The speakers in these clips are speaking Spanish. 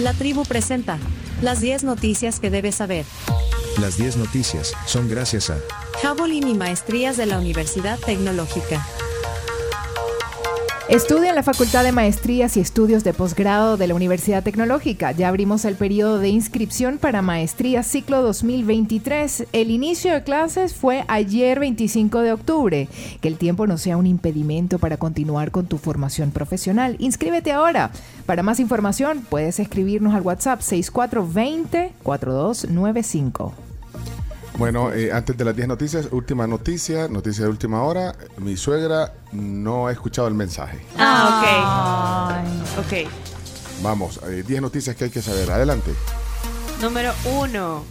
La tribu presenta las 10 noticias que debes saber. Las 10 noticias son gracias a Javelin y Maestrías de la Universidad Tecnológica. Estudia en la Facultad de Maestrías y Estudios de Posgrado de la Universidad Tecnológica. Ya abrimos el periodo de inscripción para Maestría Ciclo 2023. El inicio de clases fue ayer 25 de octubre. Que el tiempo no sea un impedimento para continuar con tu formación profesional. Inscríbete ahora. Para más información puedes escribirnos al WhatsApp 6420 4295. Bueno, eh, antes de las 10 noticias, última noticia, noticia de última hora. Mi suegra no ha escuchado el mensaje. Ah, ok. Ok. Vamos, 10 eh, noticias que hay que saber. Adelante. Número 1.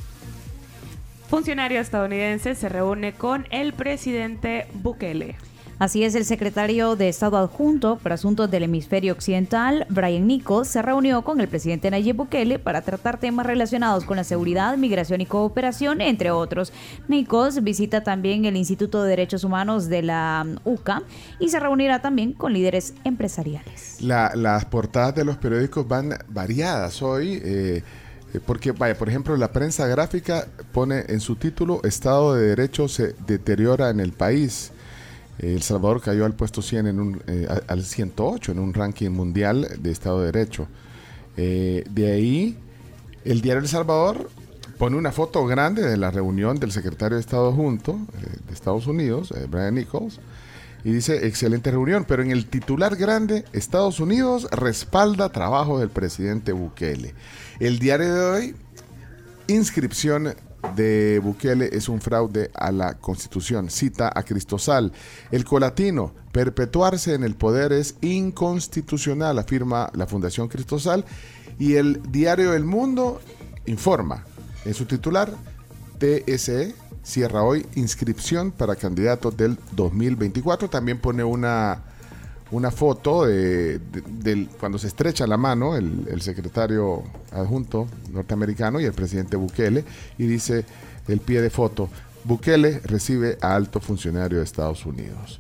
Funcionario estadounidense se reúne con el presidente Bukele. Así es, el secretario de Estado adjunto para asuntos del hemisferio occidental, Brian Nichols, se reunió con el presidente Nayib Bukele para tratar temas relacionados con la seguridad, migración y cooperación, entre otros. Nichols visita también el Instituto de Derechos Humanos de la UCA y se reunirá también con líderes empresariales. las portadas de los periódicos van variadas hoy. Eh, porque, vaya, por ejemplo, la prensa gráfica pone en su título Estado de Derecho se deteriora en el país. El Salvador cayó al puesto 100 en un, eh, al 108 en un ranking mundial de Estado de Derecho. Eh, de ahí, el diario El Salvador pone una foto grande de la reunión del secretario de Estado junto eh, de Estados Unidos, Brian Nichols, y dice, excelente reunión, pero en el titular grande, Estados Unidos respalda trabajo del presidente Bukele. El diario de hoy, inscripción de Bukele es un fraude a la Constitución. Cita a Cristosal. El colatino, perpetuarse en el poder es inconstitucional, afirma la Fundación Cristosal. Y el diario El Mundo informa en su titular, TSE cierra hoy inscripción para candidatos del 2024. También pone una una foto de, del, cuando se estrecha la mano el, secretario adjunto norteamericano y el presidente Bukele y dice el pie de foto, Bukele recibe a alto funcionario de Estados Unidos.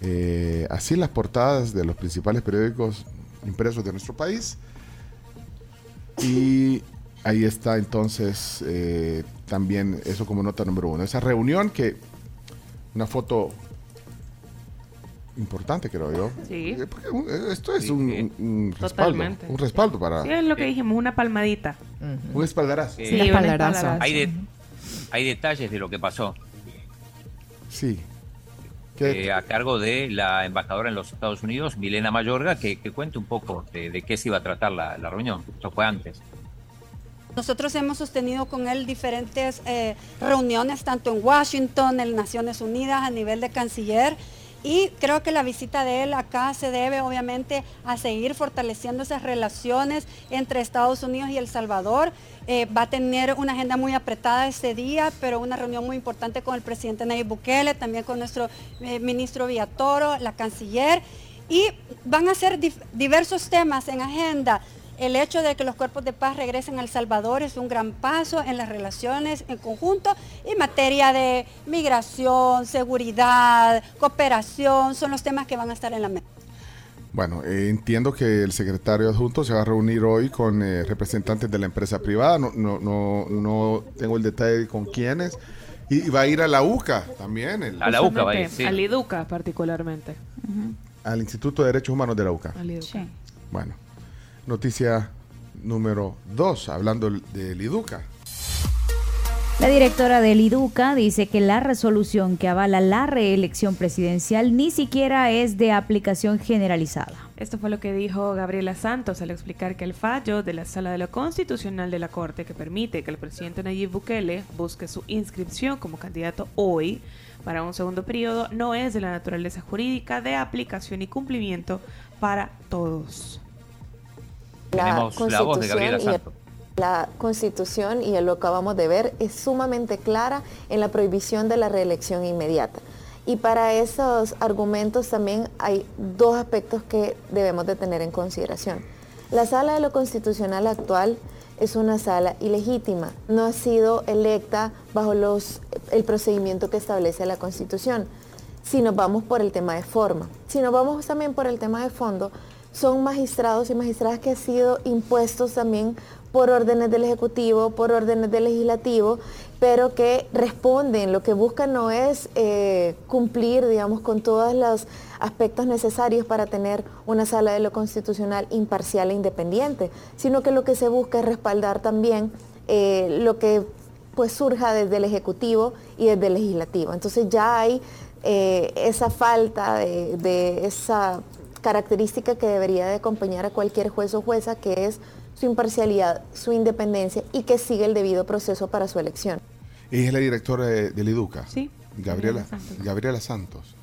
Eh, así las portadas de los principales periódicos impresos de nuestro país. Y ahí está entonces eh, también eso como nota número uno. Esa reunión que una foto importante, creo yo. Sí. Eh, eh, esto es un, respaldo. Un respaldo para. Sí, es lo que dijimos, una palmadita. Un espaldarazo. Sí, un espaldarazo. Hay, hay detalles de lo que pasó. Sí. Eh, a cargo de la embajadora en los Estados Unidos, Milena Mayorga, que, cuente un poco de, qué se iba a tratar la, reunión. Esto fue antes. Nosotros hemos sostenido con él diferentes reuniones, tanto en Washington, en Naciones Unidas, a nivel de canciller. Y creo que la visita de él acá se debe obviamente a seguir fortaleciendo esas relaciones entre Estados Unidos y El Salvador. Eh, va a tener una agenda muy apretada ese día, pero una reunión muy importante con el presidente Nayib Bukele, también con nuestro eh, ministro Villatoro, la canciller. Y van a ser diversos temas en agenda el hecho de que los cuerpos de paz regresen a El Salvador es un gran paso en las relaciones en conjunto en materia de migración, seguridad, cooperación, son los temas que van a estar en la mesa. Bueno, eh, entiendo que el secretario adjunto se va a reunir hoy con eh, representantes de la empresa privada, no, no, no, tengo el detalle con quiénes, y, va a ir a la UCA también. a la UCA va a ir, sí. Al IDUCA particularmente. Al Instituto de Derechos Humanos de la UCA. Al IDUCA. Sí. Bueno. Noticia número 2, hablando del IDUCA. La directora del IDUCA dice que la resolución que avala la reelección presidencial ni siquiera es de aplicación generalizada. Esto fue lo que dijo Gabriela Santos al explicar que el fallo de la Sala de lo Constitucional de la Corte que permite que el presidente Nayib Bukele busque su inscripción como candidato hoy para un segundo periodo no es de la naturaleza jurídica de aplicación y cumplimiento para todos. La Constitución y la Constitución y lo que acabamos de ver es sumamente clara en la prohibición de la reelección inmediata. Y para esos argumentos también hay dos aspectos que debemos de tener en consideración. La sala de lo constitucional actual es una sala ilegítima, no ha sido electa bajo los, el procedimiento que establece la Constitución. Si nos vamos por el tema de forma, si nos vamos también por el tema de fondo, son magistrados y magistradas que han sido impuestos también por órdenes del Ejecutivo, por órdenes del Legislativo, pero que responden, lo que buscan no es eh, cumplir, digamos, con todos los aspectos necesarios para tener una sala de lo constitucional imparcial e independiente, sino que lo que se busca es respaldar también eh, lo que pues surja desde el Ejecutivo y desde el Legislativo. Entonces ya hay eh, esa falta de, de esa característica que debería de acompañar a cualquier juez o jueza, que es su imparcialidad, su independencia y que sigue el debido proceso para su elección. Ella es la directora de, del IDUCA. Sí. Gabriela, Gabriela Santos. Gabriela Santos.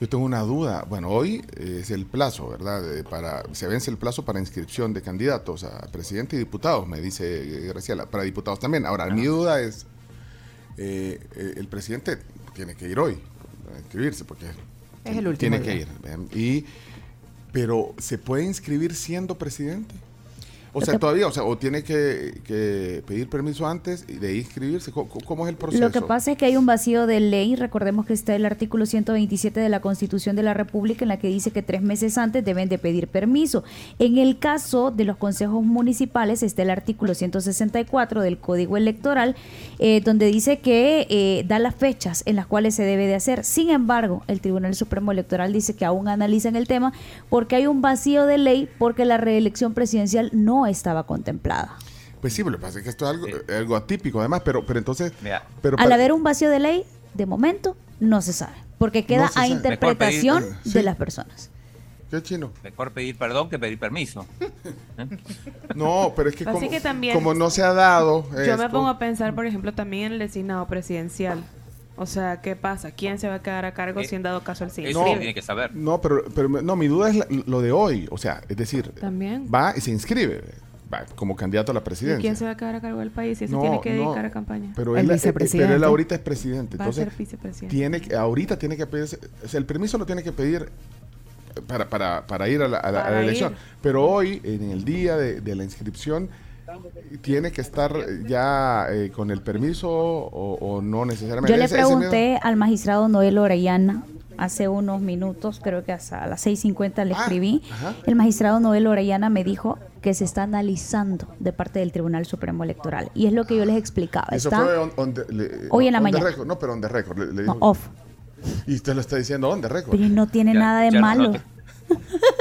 Yo tengo una duda. Bueno, hoy es el plazo, ¿verdad? De- para, se vence el plazo para inscripción de candidatos a presidente y diputados, me dice Graciela. Para diputados también. Ahora, mi duda es, eh, eh, el presidente tiene que ir hoy a inscribirse porque Es el último tiene día. que ir. Y, pero, ¿se puede inscribir siendo presidente? O sea, que- todavía, o sea, o tiene que, que pedir permiso antes de inscribirse. ¿Cómo, cómo es el proceso? Lo que pasa es que hay un vacío de ley. Recordemos que está el artículo 127 de la Constitución de la República en la que dice que tres meses antes deben de pedir permiso. En el caso de los consejos municipales está el artículo 164 del Código Electoral eh, donde dice que eh, da las fechas en las cuales se debe de hacer. Sin embargo, el Tribunal Supremo Electoral dice que aún analizan el tema porque hay un vacío de ley porque la reelección presidencial no estaba contemplada. Pues sí, pero lo que pasa es que esto es algo, algo atípico además, pero, pero entonces... Mira, Pero Al haber un vacío de ley, de momento no se sabe, porque queda No a sabe. interpretación pedir- de sí. las personas. ¿Qué chino? mejor pedir perdón que pedir permiso. No, pero es que Así como, que también- como no se ha dado Yo me pongo a pensar, por ejemplo, también en el designado presidencial. O sea, ¿qué pasa? ¿Quién se va a quedar a cargo Eh, si en dado caso el sí Eso inscribe? tiene que saber. No, pero, pero no, mi duda es la- lo de hoy. O sea, es decir, También. va y se inscribe va como candidato a la ¿Y presidencia. quién se va a quedar a cargo del país si se No, tiene que no, dedicar a campaña? Pero El él, eh, vicepresidente. pero él ahorita es presidente. Va a ser vicepresidente. tiene que, ahorita tiene que pedir, o sea, el permiso lo tiene que pedir para, para, para ir a la, a la- a la Para elección. ir. Pero hoy, en el día de, de la inscripción, tiene que estar ya eh, con el permiso o, o no necesariamente. Yo le Ese- ese miedo- pregunté al magistrado Noel Orellana hace unos minutos, creo que hasta a las 6.50 le Ah, escribí. ajá. El magistrado Noel Orellana me dijo que se está analizando de parte del Tribunal Supremo Electoral. Y es lo que yo les explicaba. Eso Está fue on- on the- le- Hoy en la mañana. record. No, pero on the record. le- le no, dijo- off. y usted lo está diciendo on the record. Pero no tiene Ya- nada de no malo. te-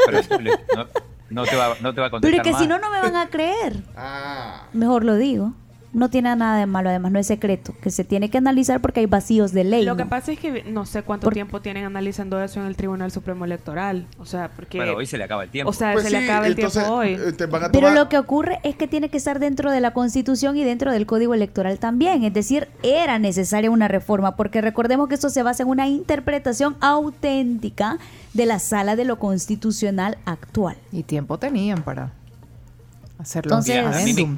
pero le- no, no te va, no te va a Pero contestar es que si no, no me van a creer. Ah, Mejor lo digo. No tiene nada de malo, además no es secreto, que se tiene que analizar porque hay vacíos de ley. Lo que pasa es que no sé cuánto tiempo tienen analizando eso en el Tribunal Supremo Electoral. O sea, porque... Bueno, hoy se le acaba el tiempo. O sea, Pues se le acaba el entonces, tiempo hoy. eh, te van a Pero lo que ocurre es que tiene que estar dentro de la Constitución y dentro del Código Electoral también. Es decir, era necesaria una reforma, porque recordemos que esto se basa en una interpretación auténtica de la sala de lo constitucional actual. Y tiempo tenían para hacer los Entonces- a mí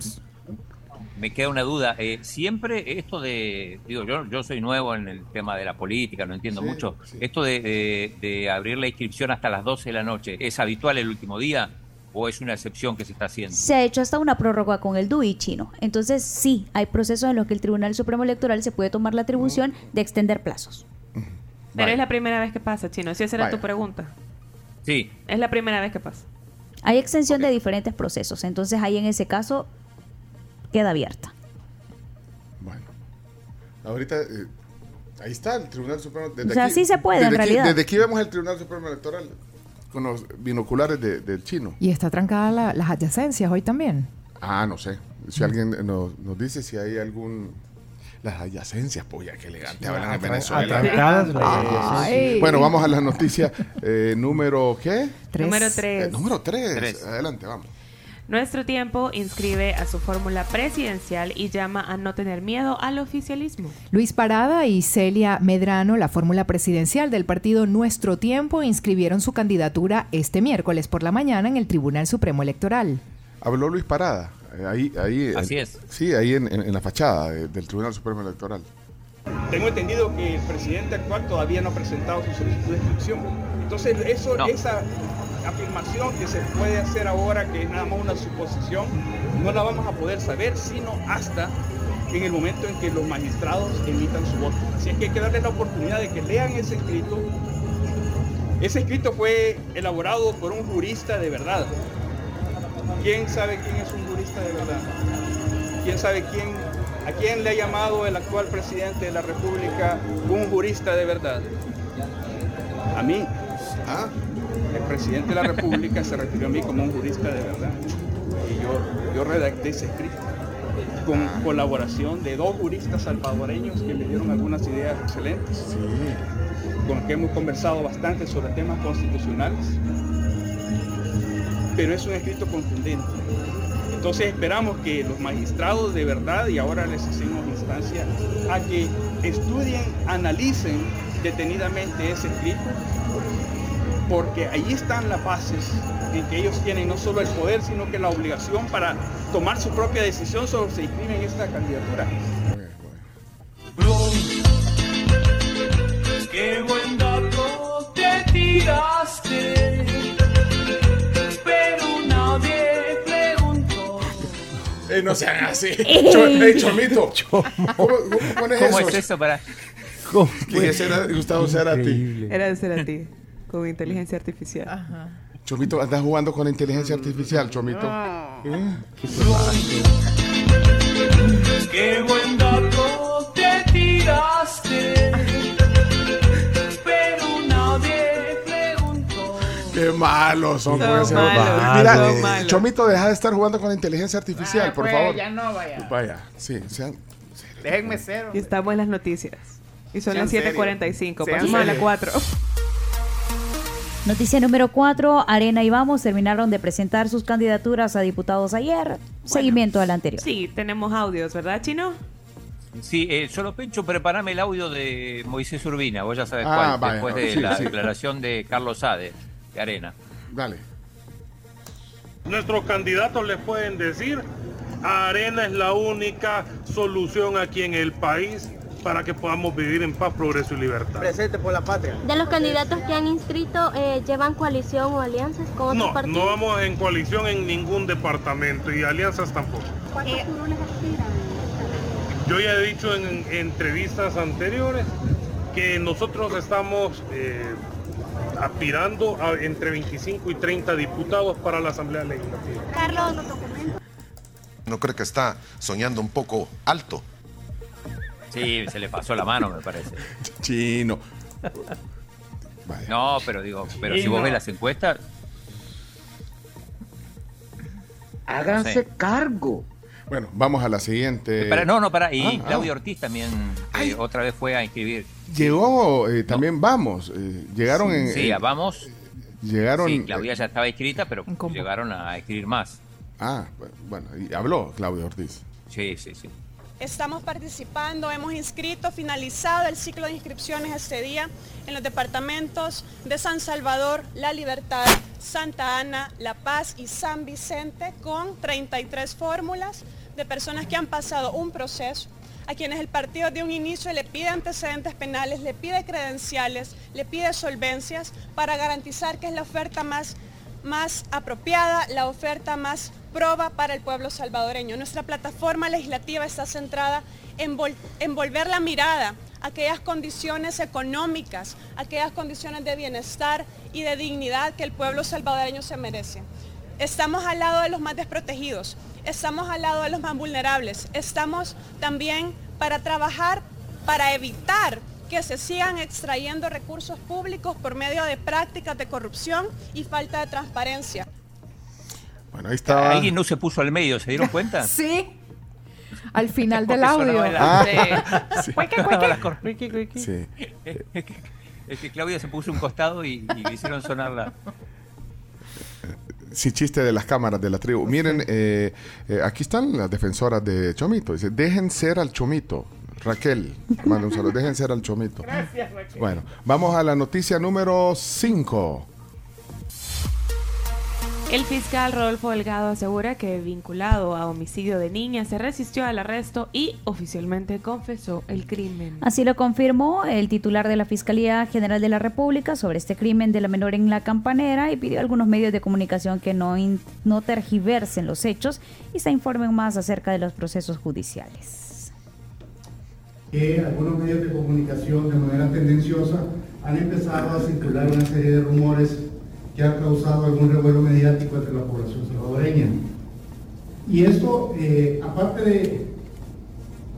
me, queda una duda. Eh, siempre esto de, digo, yo, yo soy nuevo en el tema de la política, no entiendo Sí, mucho. sí. Esto de, de- de abrir la inscripción hasta las 12 de la noche, ¿es habitual el último día o es una excepción que se está haciendo? Se ha hecho hasta una prórroga con el DUI chino. Entonces, sí, hay procesos en los que el Tribunal Supremo Electoral se puede tomar la atribución de extender plazos. Pero Vale. es la primera vez que pasa, Chino. Si esa era Vaya. tu pregunta. Sí, Es la primera vez que pasa. Hay extensión de diferentes procesos, entonces ahí en ese caso queda abierta. Bueno, ahorita eh, ahí está el Tribunal Supremo. Desde O sea, sí se puede, en aquí- realidad. desde aquí vemos el Tribunal Supremo Electoral con los binoculares de- del chino. Y está trancada la- las adyacencias hoy también. Ah, no sé. Si alguien nos, nos dice si hay alún... Las adyacencias, pues ya que elegante hablan en Venezuela. Ay. Bueno, vamos a la noticia eh, número ¿qué? Tres. Número Eh, 3. número 3. Tres. Adelante, vamos. Nuestro tiempo inscribe a su fórmula presidencial y llama a no tener miedo al oficialismo. Luis Parada y Celia Medrano, la fórmula presidencial del partido Nuestro Tiempo, inscribieron su candidatura este miércoles por la mañana en el Tribunal Supremo Electoral. Habló Luis Parada. eh, ahí, ahí, Así en- es. Sí, ahí en, en- en la fachada de- del Tribunal Supremo Electoral. Tengo entendido que el presidente actual todavía no ha presentado su solicitud de inscripción. Entonces, eso, No. esa afirmación que se puede hacer ahora, que es nada más una suposición, no la vamos a poder saber sino hasta en el momento en que los magistrados emitan su voto. Así es que hay que darles la oportunidad de que lean ese escrito, Ese escrito fue elaborado por un jurista de verdad. ¿Quién sabe quién es un jurista de verdad? ¿Quién sabe quién, a quién le ha llamado el actual presidente de la República un jurista de verdad? A mí. Ah, presidente de la República se refirió a mí como un jurista de verdad. Y yo, yo redacté ese escrito con colaboración de dos juristas salvadoreños que me dieron algunas ideas excelentes, con los que hemos conversado bastante sobre temas constitucionales. Pero es un escrito contundente. Entonces esperamos que los magistrados de verdad, y ahora les hacemos instancia, a que estudien, analicen detenidamente ese escrito porque ahí están las bases en que ellos tienen no solo el poder, sino que la obligación para tomar su propia decisión sobre si inscriben esta candidatura. Qué buen dato te tiraste, pero nadie preguntó. Eh, no sean así. Cho- eh, chomito. ¿Cómo, cómo pones ¿Cómo eso? es eso para.? Que ese era Gustavo Cerati. Era de ser a ti, con inteligencia artificial. Chomito, andas jugando con inteligencia artificial, Chomito. ¿Eh? Qué buen dato te tiraste, pero nadie preguntó. Qué malos son malos, Mira, son malos. Chomito, deja de estar jugando con inteligencia artificial, Ah, por pues, favor. ya no, vaya. Vaya, sí, sean. Déjenme ser. Y estamos en las noticias. Y son Sean las 7:45. serios. Pasamos a las serios. 4. Noticia número 4. Arena y Vamos terminaron de presentar sus candidaturas a diputados ayer. Seguimiento al anterior. Sí, tenemos audios, ¿verdad, Chino? Sí, eh, solo Pencho, prepárame el audio de Moisés Urbina, vos ya sabes Ah, cuál, vaya, después de sí, la sí. declaración de Carlos Sade, de Arena. Dale. Nuestros candidatos les pueden decir, Arena es la única solución aquí en el país para que podamos vivir en paz, progreso y libertad. Presente por la patria. De los candidatos que han inscrito, eh, ¿llevan coalición o alianzas con otros No, partidos? no vamos en coalición en ningún departamento y alianzas tampoco. ¿Cuántos aspiran? Yo ya he dicho en, entrevistas anteriores que nosotros estamos eh, aspirando a entre 25 y 30 diputados para la Asamblea Legislativa. Carlos, ¿No cree que está soñando un poco alto? Sí, se le pasó la mano, me parece. Chino. No, pero digo, pero si vos ves las encuestas, Háganse Sí. cargo. Bueno, vamos a la siguiente. para, no, no, para. Y Ah, ah. Claudio Ortiz también eh, otra vez fue a inscribir. Llegó eh, también, vamos. eh, llegaron en. Sí, en- a vamos. Llegaron. Sí, Claudia ya estaba inscrita, pero llegaron a escribir más. Ah, bueno, y habló Claudio Ortiz. Sí, sí, sí. Estamos participando, hemos inscrito, finalizado el ciclo de inscripciones este día en los departamentos de San Salvador, La Libertad, Santa Ana, La Paz y San Vicente con 33 fórmulas de personas que han pasado un proceso, a quienes el partido de un inicio le pide antecedentes penales, le pide credenciales, le pide solvencias para garantizar que es la oferta más más apropiada, la oferta más proba para el pueblo salvadoreño. Nuestra plataforma legislativa está centrada en, en volver la mirada a aquellas condiciones económicas, aquellas condiciones de bienestar y de dignidad que el pueblo salvadoreño se merece. Estamos al lado de los más desprotegidos, estamos al lado de los más vulnerables, estamos también para trabajar, para evitar que se sigan extrayendo recursos públicos por medio de prácticas de corrupción y falta de transparencia. Bueno, ahí estaba. Alguien no se puso al medio, ¿se dieron cuenta? Sí. Al final del audio. Ah. Sí. Cueque, cueque. Sí. Es que Claudia se puso un costado y, y le hicieron sonar la. Sí, chiste de las cámaras de la tribu. Miren, eh, eh, aquí están las defensoras de Chomito. Dice, dejen ser al Chomito. Raquel, manda un saludo. Dejen ser al Chomito. Gracias, Raquel. Bueno, vamos a la noticia número 5. El fiscal Rodolfo Delgado asegura que vinculado a homicidio de niña se resistió al arresto y oficialmente confesó el crimen. Así lo confirmó el titular de la Fiscalía General de la República sobre este crimen de la menor en la campanera y pidió a algunos medios de comunicación que no, in- no tergiversen los hechos y se informen más acerca de los procesos judiciales. Que algunos medios de comunicación de manera tendenciosa han empezado a circular una serie de rumores que han causado algún revuelo mediático entre la población salvadoreña. Y esto, eh, aparte, de,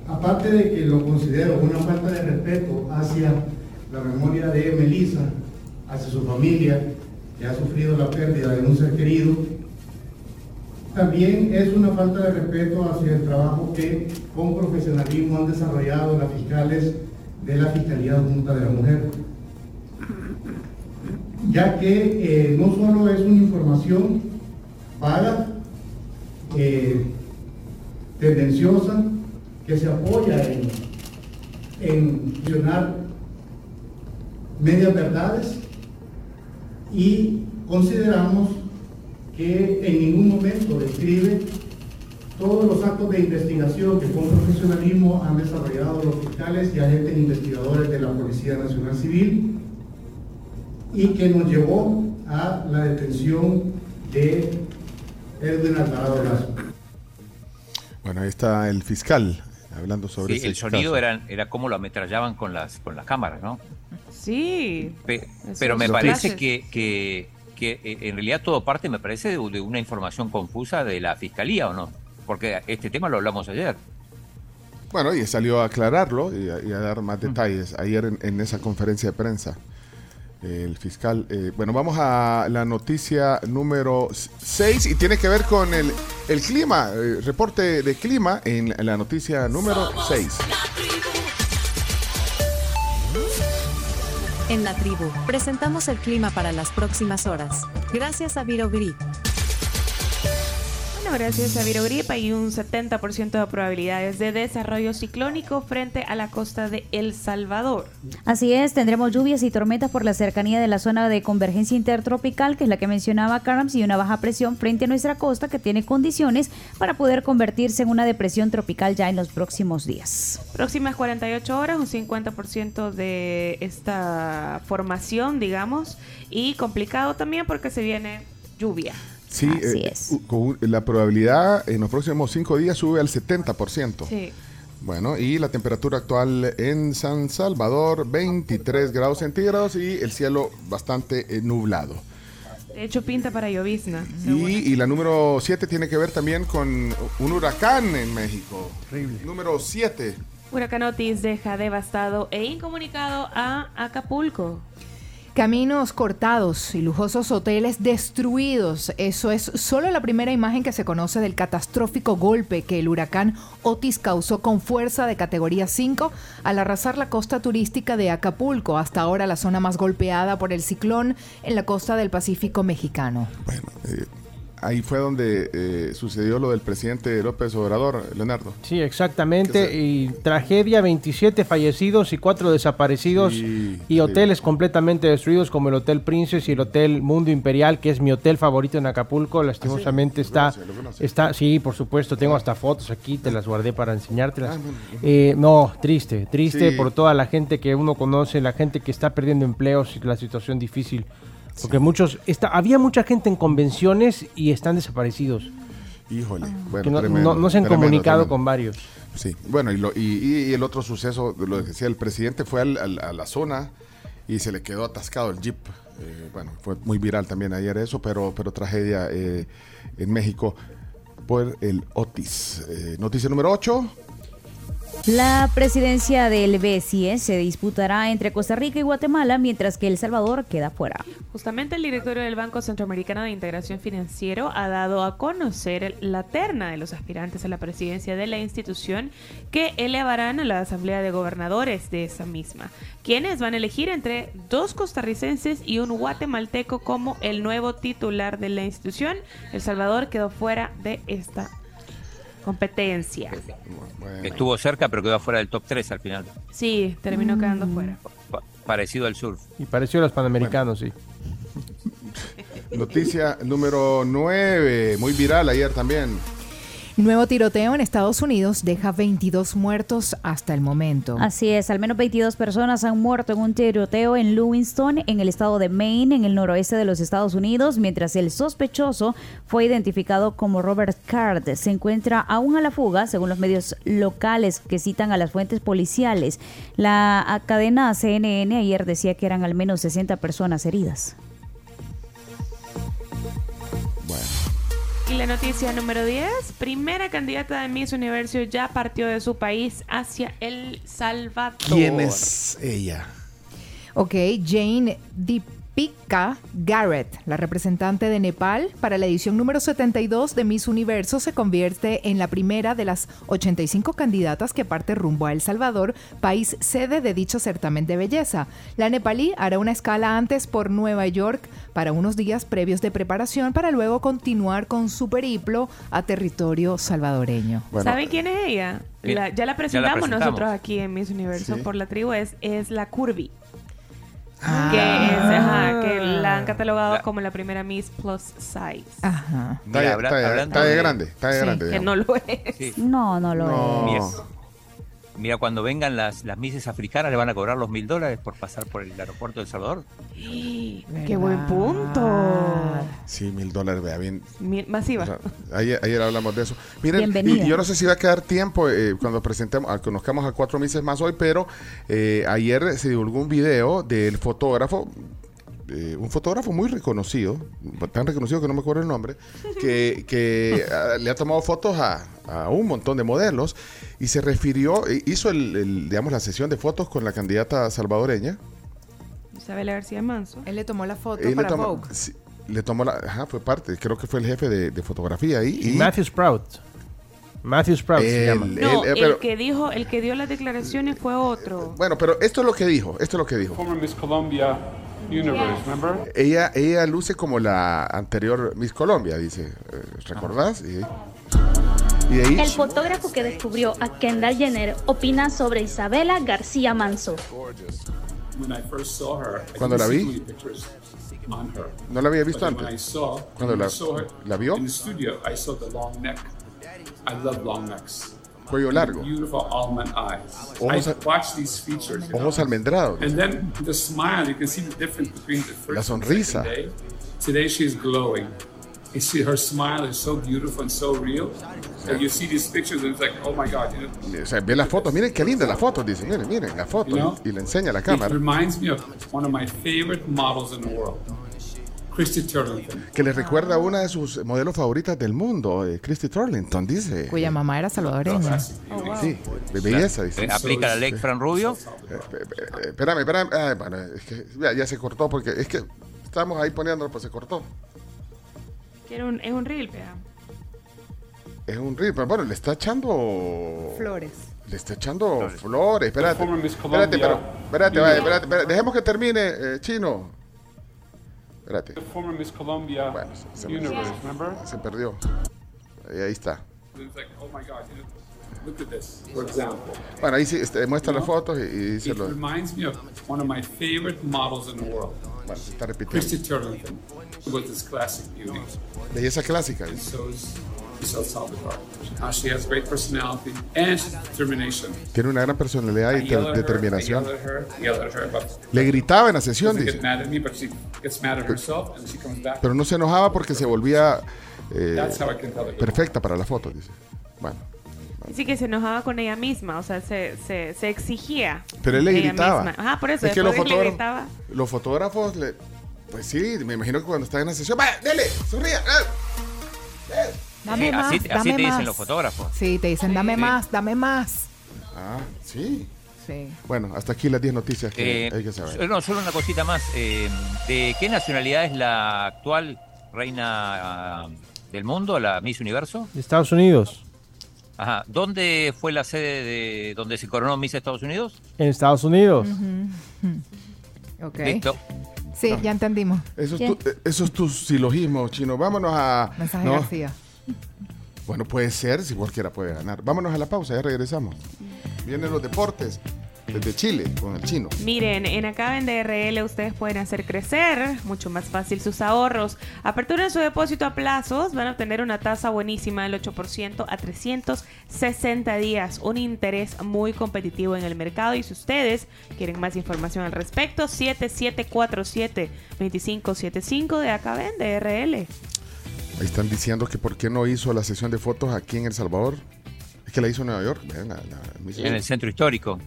aparte de que lo considero una falta de respeto hacia la memoria de Melissa, hacia su familia, que ha sufrido la pérdida de un ser querido, también es una falta de respeto hacia el trabajo que con profesionalismo han desarrollado las fiscales de la Fiscalía Junta de la Mujer. Ya que eh, no solo es una información vaga, eh, tendenciosa, que se apoya en, en mencionar medias verdades y consideramos que en ningún momento describe todos los actos de investigación que con profesionalismo han desarrollado los fiscales y agentes investigadores de la Policía Nacional Civil y que nos llevó a la detención de Edwin Alvarado Lazo. Bueno, ahí está el fiscal hablando sobre Sí, ese el sonido caso. era, era como lo ametrallaban con las, con las cámaras, ¿no? Sí. Pe- pero me parece que, que, eh, en realidad todo parte, me parece, de, de una información confusa de la fiscalía, ¿o no? Porque este tema lo hablamos ayer. Bueno, y salió a aclararlo y a, y a dar más detalles ayer en, en esa conferencia de prensa. El fiscal. eh, bueno, vamos a la noticia número 6 y tiene que ver con el, el clima, eh, reporte de clima en la- la noticia número 6. En la tribu, presentamos el clima para las próximas horas. Gracias a Virogrip. Gracias a Virogrip hay un 70% de probabilidades de desarrollo ciclónico frente a la costa de El Salvador. Así es, tendremos lluvias y tormentas por la cercanía de la zona de convergencia intertropical, que es la que mencionaba Carms, y una baja presión frente a nuestra costa que tiene condiciones para poder convertirse en una depresión tropical ya en los próximos días. Próximas 48 horas, un 50% de esta formación, digamos, y complicado también porque se viene lluvia. Sí, Así eh, es. la probabilidad en los próximos 5 días sube al 70%. Sí. Bueno, y la temperatura actual en San Salvador, 23 grados centígrados y el cielo bastante eh, nublado. De hecho, pinta para llovizna. Y, y la número 7 tiene que ver también con un huracán en México. Número 7. Huracán Otis deja devastado e incomunicado a Acapulco. Caminos cortados y lujosos hoteles destruidos. Eso es solo la primera imagen que se conoce del catastrófico golpe que el huracán Otis causó con fuerza de categoría 5 al arrasar la costa turística de Acapulco, hasta ahora la zona más golpeada por el ciclón en la costa del Pacífico mexicano. Eh, ahí fue donde eh, sucedió lo del presidente López Obrador, Leonardo. Sí, exactamente. Y tragedia, 27 fallecidos y 4 desaparecidos y hoteles completamente destruidos como el Hotel Princess y el Hotel Mundo Imperial, que es mi hotel favorito en Acapulco. Lastimosamente está, está, sí, por supuesto, tengo hasta fotos aquí, te las guardé para enseñártelas. Eh, no, triste, triste por toda la gente que uno conoce, la gente que está perdiendo empleos y la situación difícil. Porque muchos, está, había mucha gente en convenciones y están desaparecidos. Híjole, bueno, no- tremendo, no- no se han tremendo, comunicado tremendo. con varios. Sí, bueno, y, lo- y- y el otro suceso, lo decía, el presidente fue al- al- a la zona y se le quedó atascado el jeep. Eh, bueno, fue muy viral también ayer eso, pero, pero tragedia eh, en México por el Otis. Eh, noticia número 8. La presidencia del BCE se disputará entre Costa Rica y Guatemala, mientras que El Salvador queda fuera. Justamente el directorio del Banco Centroamericano de Integración Financiero ha dado a conocer la terna de los aspirantes a la presidencia de la institución que elevarán a la Asamblea de Gobernadores de esa misma, quienes van a elegir entre dos costarricenses y un guatemalteco como el nuevo titular de la institución. El Salvador quedó fuera de esta competencia. Estuvo cerca, pero quedó fuera del top 3 al final. Sí, terminó quedando fuera. Pa- parecido al surf. Y pareció a los panamericanos, sí. Noticia número 9, muy viral ayer también. Nuevo tiroteo en Estados Unidos deja 22 muertos hasta el momento. Así es, al menos 22 personas han muerto en un tiroteo en Lewiston, en el estado de Maine, en el noroeste de los Estados Unidos, mientras el sospechoso fue identificado como Robert Card. Se encuentra aún a la fuga, según los medios locales que citan a las fuentes policiales. La cadena CNN ayer decía que eran al menos 60 personas heridas. La noticia número 10, primera candidata de Miss Universo ya partió de su país hacia El Salvador. ¿Quién es ella? Ok, Jane Deepika Garrett, la representante de Nepal para la edición número 72 de Miss Universo, se convierte en la primera de las 85 candidatas que parte rumbo a El Salvador, país sede de dicho certamen de belleza. La nepalí hará una escala antes por Nueva York para unos días previos de preparación para luego continuar con su periplo a territorio salvadoreño. ¿Saben quién es ella? La- ya la Ya presentamos, la presentamos. nosotros aquí en Miss Universo Sí. por la tribu, es, es la Curvy. Ah. Que, es, ajá, la han catalogado como la primera Miss Plus Size. Ajá. Está de- habla- está de- hablando está de de- grande, está de Sí, grande. que no lo es. No, no lo Mira, es. mira, cuando vengan las, las mises africanas le van a cobrar los mil dólares por pasar por el aeropuerto de El Salvador. ¡Qué buen punto! Sí, mil dólares, vea bien. Mi- Masiva. O sea, ayer, ayer hablamos de eso. Miren, y yo no sé si va a quedar tiempo eh, cuando presentemos, ah, conozcamos a cuatro meses más hoy, pero eh, ayer se divulgó un video del fotógrafo, eh, un fotógrafo muy reconocido, tan reconocido que no me acuerdo el nombre, que, que, ah, le ha tomado fotos a, a un montón de modelos y se refirió, eh, hizo el, el, digamos, la sesión de fotos con la candidata salvadoreña. Isabela García Manso. Él le tomó la foto Él le para tomó- Vogue. sí, le tomó la, ajá, fue parte, creo que fue el jefe de, de fotografía ahí. Y Matthew Sprout. Matthew Sprout se llama. No, eh, el pero- que dijo, el que dio las declaraciones fue otro. Bueno, pero esto es lo que dijo, esto es lo que dijo. Former Miss Columbia Universe, remember? Ella, ella luce como la anterior Miss Colombia, dice. eh, ¿Recordás? Y, y de ahí El fotógrafo que descubrió a Kendall Jenner opina sobre Isabela García Manso. Cuando la vi, no la había visto antes. Cuando la- la vio. in the studio, I saw the long neck. I love long necks. Cuello largo. Ojos a-. Ojos almendrados. And then the smile, you can see the difference between the first La and sonrisa. Today she's glowing. You see her smile is so beautiful and so real. And you see these pictures and it's like, oh my God, you know, O sea, ve las fotos, miren qué linda la foto, dice, miren, miren, la foto. You know? Y le enseña a la It cámara. reminds me of one of my favorite models in the world, Christy Turlington. Que le recuerda a una de sus modelos favoritas del mundo, eh, Christy Turlington, dice. Cuya mamá era salvadoreña. Sí, de belleza, dice. Eh, ¿Aplica la ley Fran Rubio? Eh, eh, Espérame, espérame. ah, bueno, es que ya, ya se cortó porque es que estábamos ahí poniéndolo, pues se cortó. Que era un- es un reel, vea. Es un reel, pero bueno, le está echando. Flores. Le está echando flores. Espérate. Former Miss Espérate, pero. Espérate, vaya, espérate, espérate. Dejemos que termine, eh, chino. Espérate. The former Miss Columbia se- remember? Se perdió. Ahí, ahí está. Bueno, ahí sí este, muestra las fotos y, y dice lo. reminds me of one of my favorite models in the world. Bueno, se está repitiendo. Belleza clásica. Dice. Uh, she has great personality and determination. Tiene una gran personalidad y determinación. Le gritaba en la sesión, dice. mad at me, but she gets mad at herself and she comes back. Pero no se enojaba porque se volvía eh, That's how I can tell it. perfecta para la foto, dice. Bueno, Dice que se enojaba con ella misma, o sea, se, se, se exigía. pero él le gritaba. Ajá, por eso, Es que los fotógrafos, gritaba. los fotógrafos, le, pues sí, me imagino que cuando están en la sesión, ¡vaya, dele, sonría! eh". Dame Eh, más, así, así dame te dicen más. los fotógrafos. Sí, te dicen, dame Sí. más, dame más. Ah, sí. Sí. Bueno, hasta aquí las 10 noticias que Eh, hay que saber. no, solo una cosita más. eh, ¿De qué nacionalidad es la actual reina ah, del mundo, la Miss Universo? De Estados Unidos. Ajá. ¿Dónde fue la sede de donde se coronó Miss Estados Unidos? En Estados Unidos. Ok. Listo. Sí, ya entendimos. Eso es, tu, eh, eso es tu silogismo, chino. Vámonos a. Mensaje no. García. Bueno, puede ser, si cualquiera puede ganar. Vámonos a la pausa, ya regresamos. Vienen los deportes. desde Chile, con el chino. Miren, en acá en DRL ustedes pueden hacer crecer mucho más fácil sus ahorros. Aperturen su depósito a plazos, van a obtener una tasa buenísima del 8% a 360 días, un interés muy competitivo en el mercado. Y si ustedes quieren más información al respecto, 7747-2575 de acá en DRL. Ahí están diciendo que por qué no hizo la sesión de fotos aquí en El Salvador. Es que la hizo en Nueva York. Vean, la- la- En el centro histórico.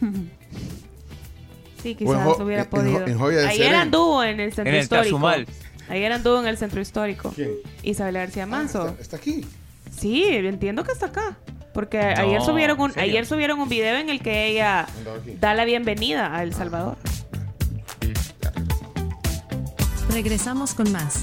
Sí, en quizás Jo- hubiera en- en podido. En Ayer Serén. anduvo en el centro En el histórico. Tazumal. Ayer anduvo en el centro histórico. ¿Quién? Isabel García Manso. está, aquí. Sí, entiendo que está acá. Porque ayer subieron un ¿en ayer subieron un video en el que ella da la bienvenida a El Salvador. Regresamos con más.